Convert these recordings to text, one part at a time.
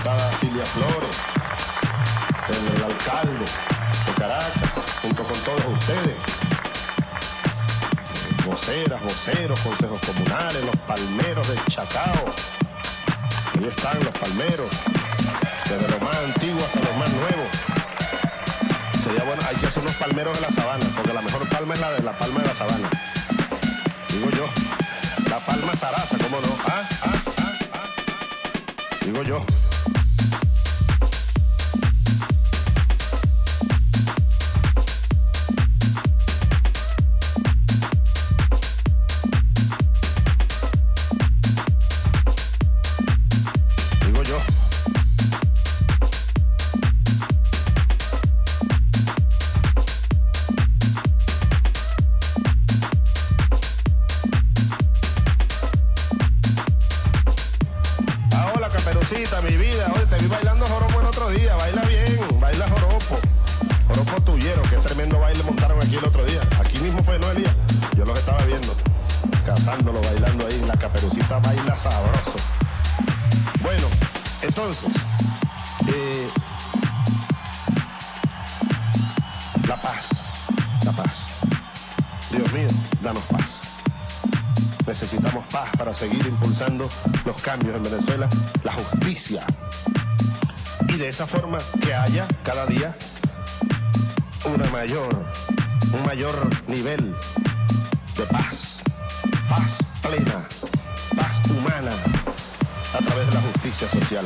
diputada Silvia Flores, el, alcalde de Caracas, junto con todos ustedes, voceras, voceros, consejos comunales, los palmeros del Chacao, ahí están los palmeros, desde los más antiguos hasta los más nuevos. Sería bueno, hay que hacer unos palmeros de la sabana, porque la mejor palma es la de la palma de la sabana. Digo yo, la palma zaraza, ¿cómo no? Ah, ah, ah, ah. Digo yo. Cambios en Venezuela, la justicia. Y de esa forma que haya cada día una mayor, un mayor nivel de paz, paz plena, paz humana a través de la justicia social.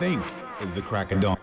Think is the crack of dawn.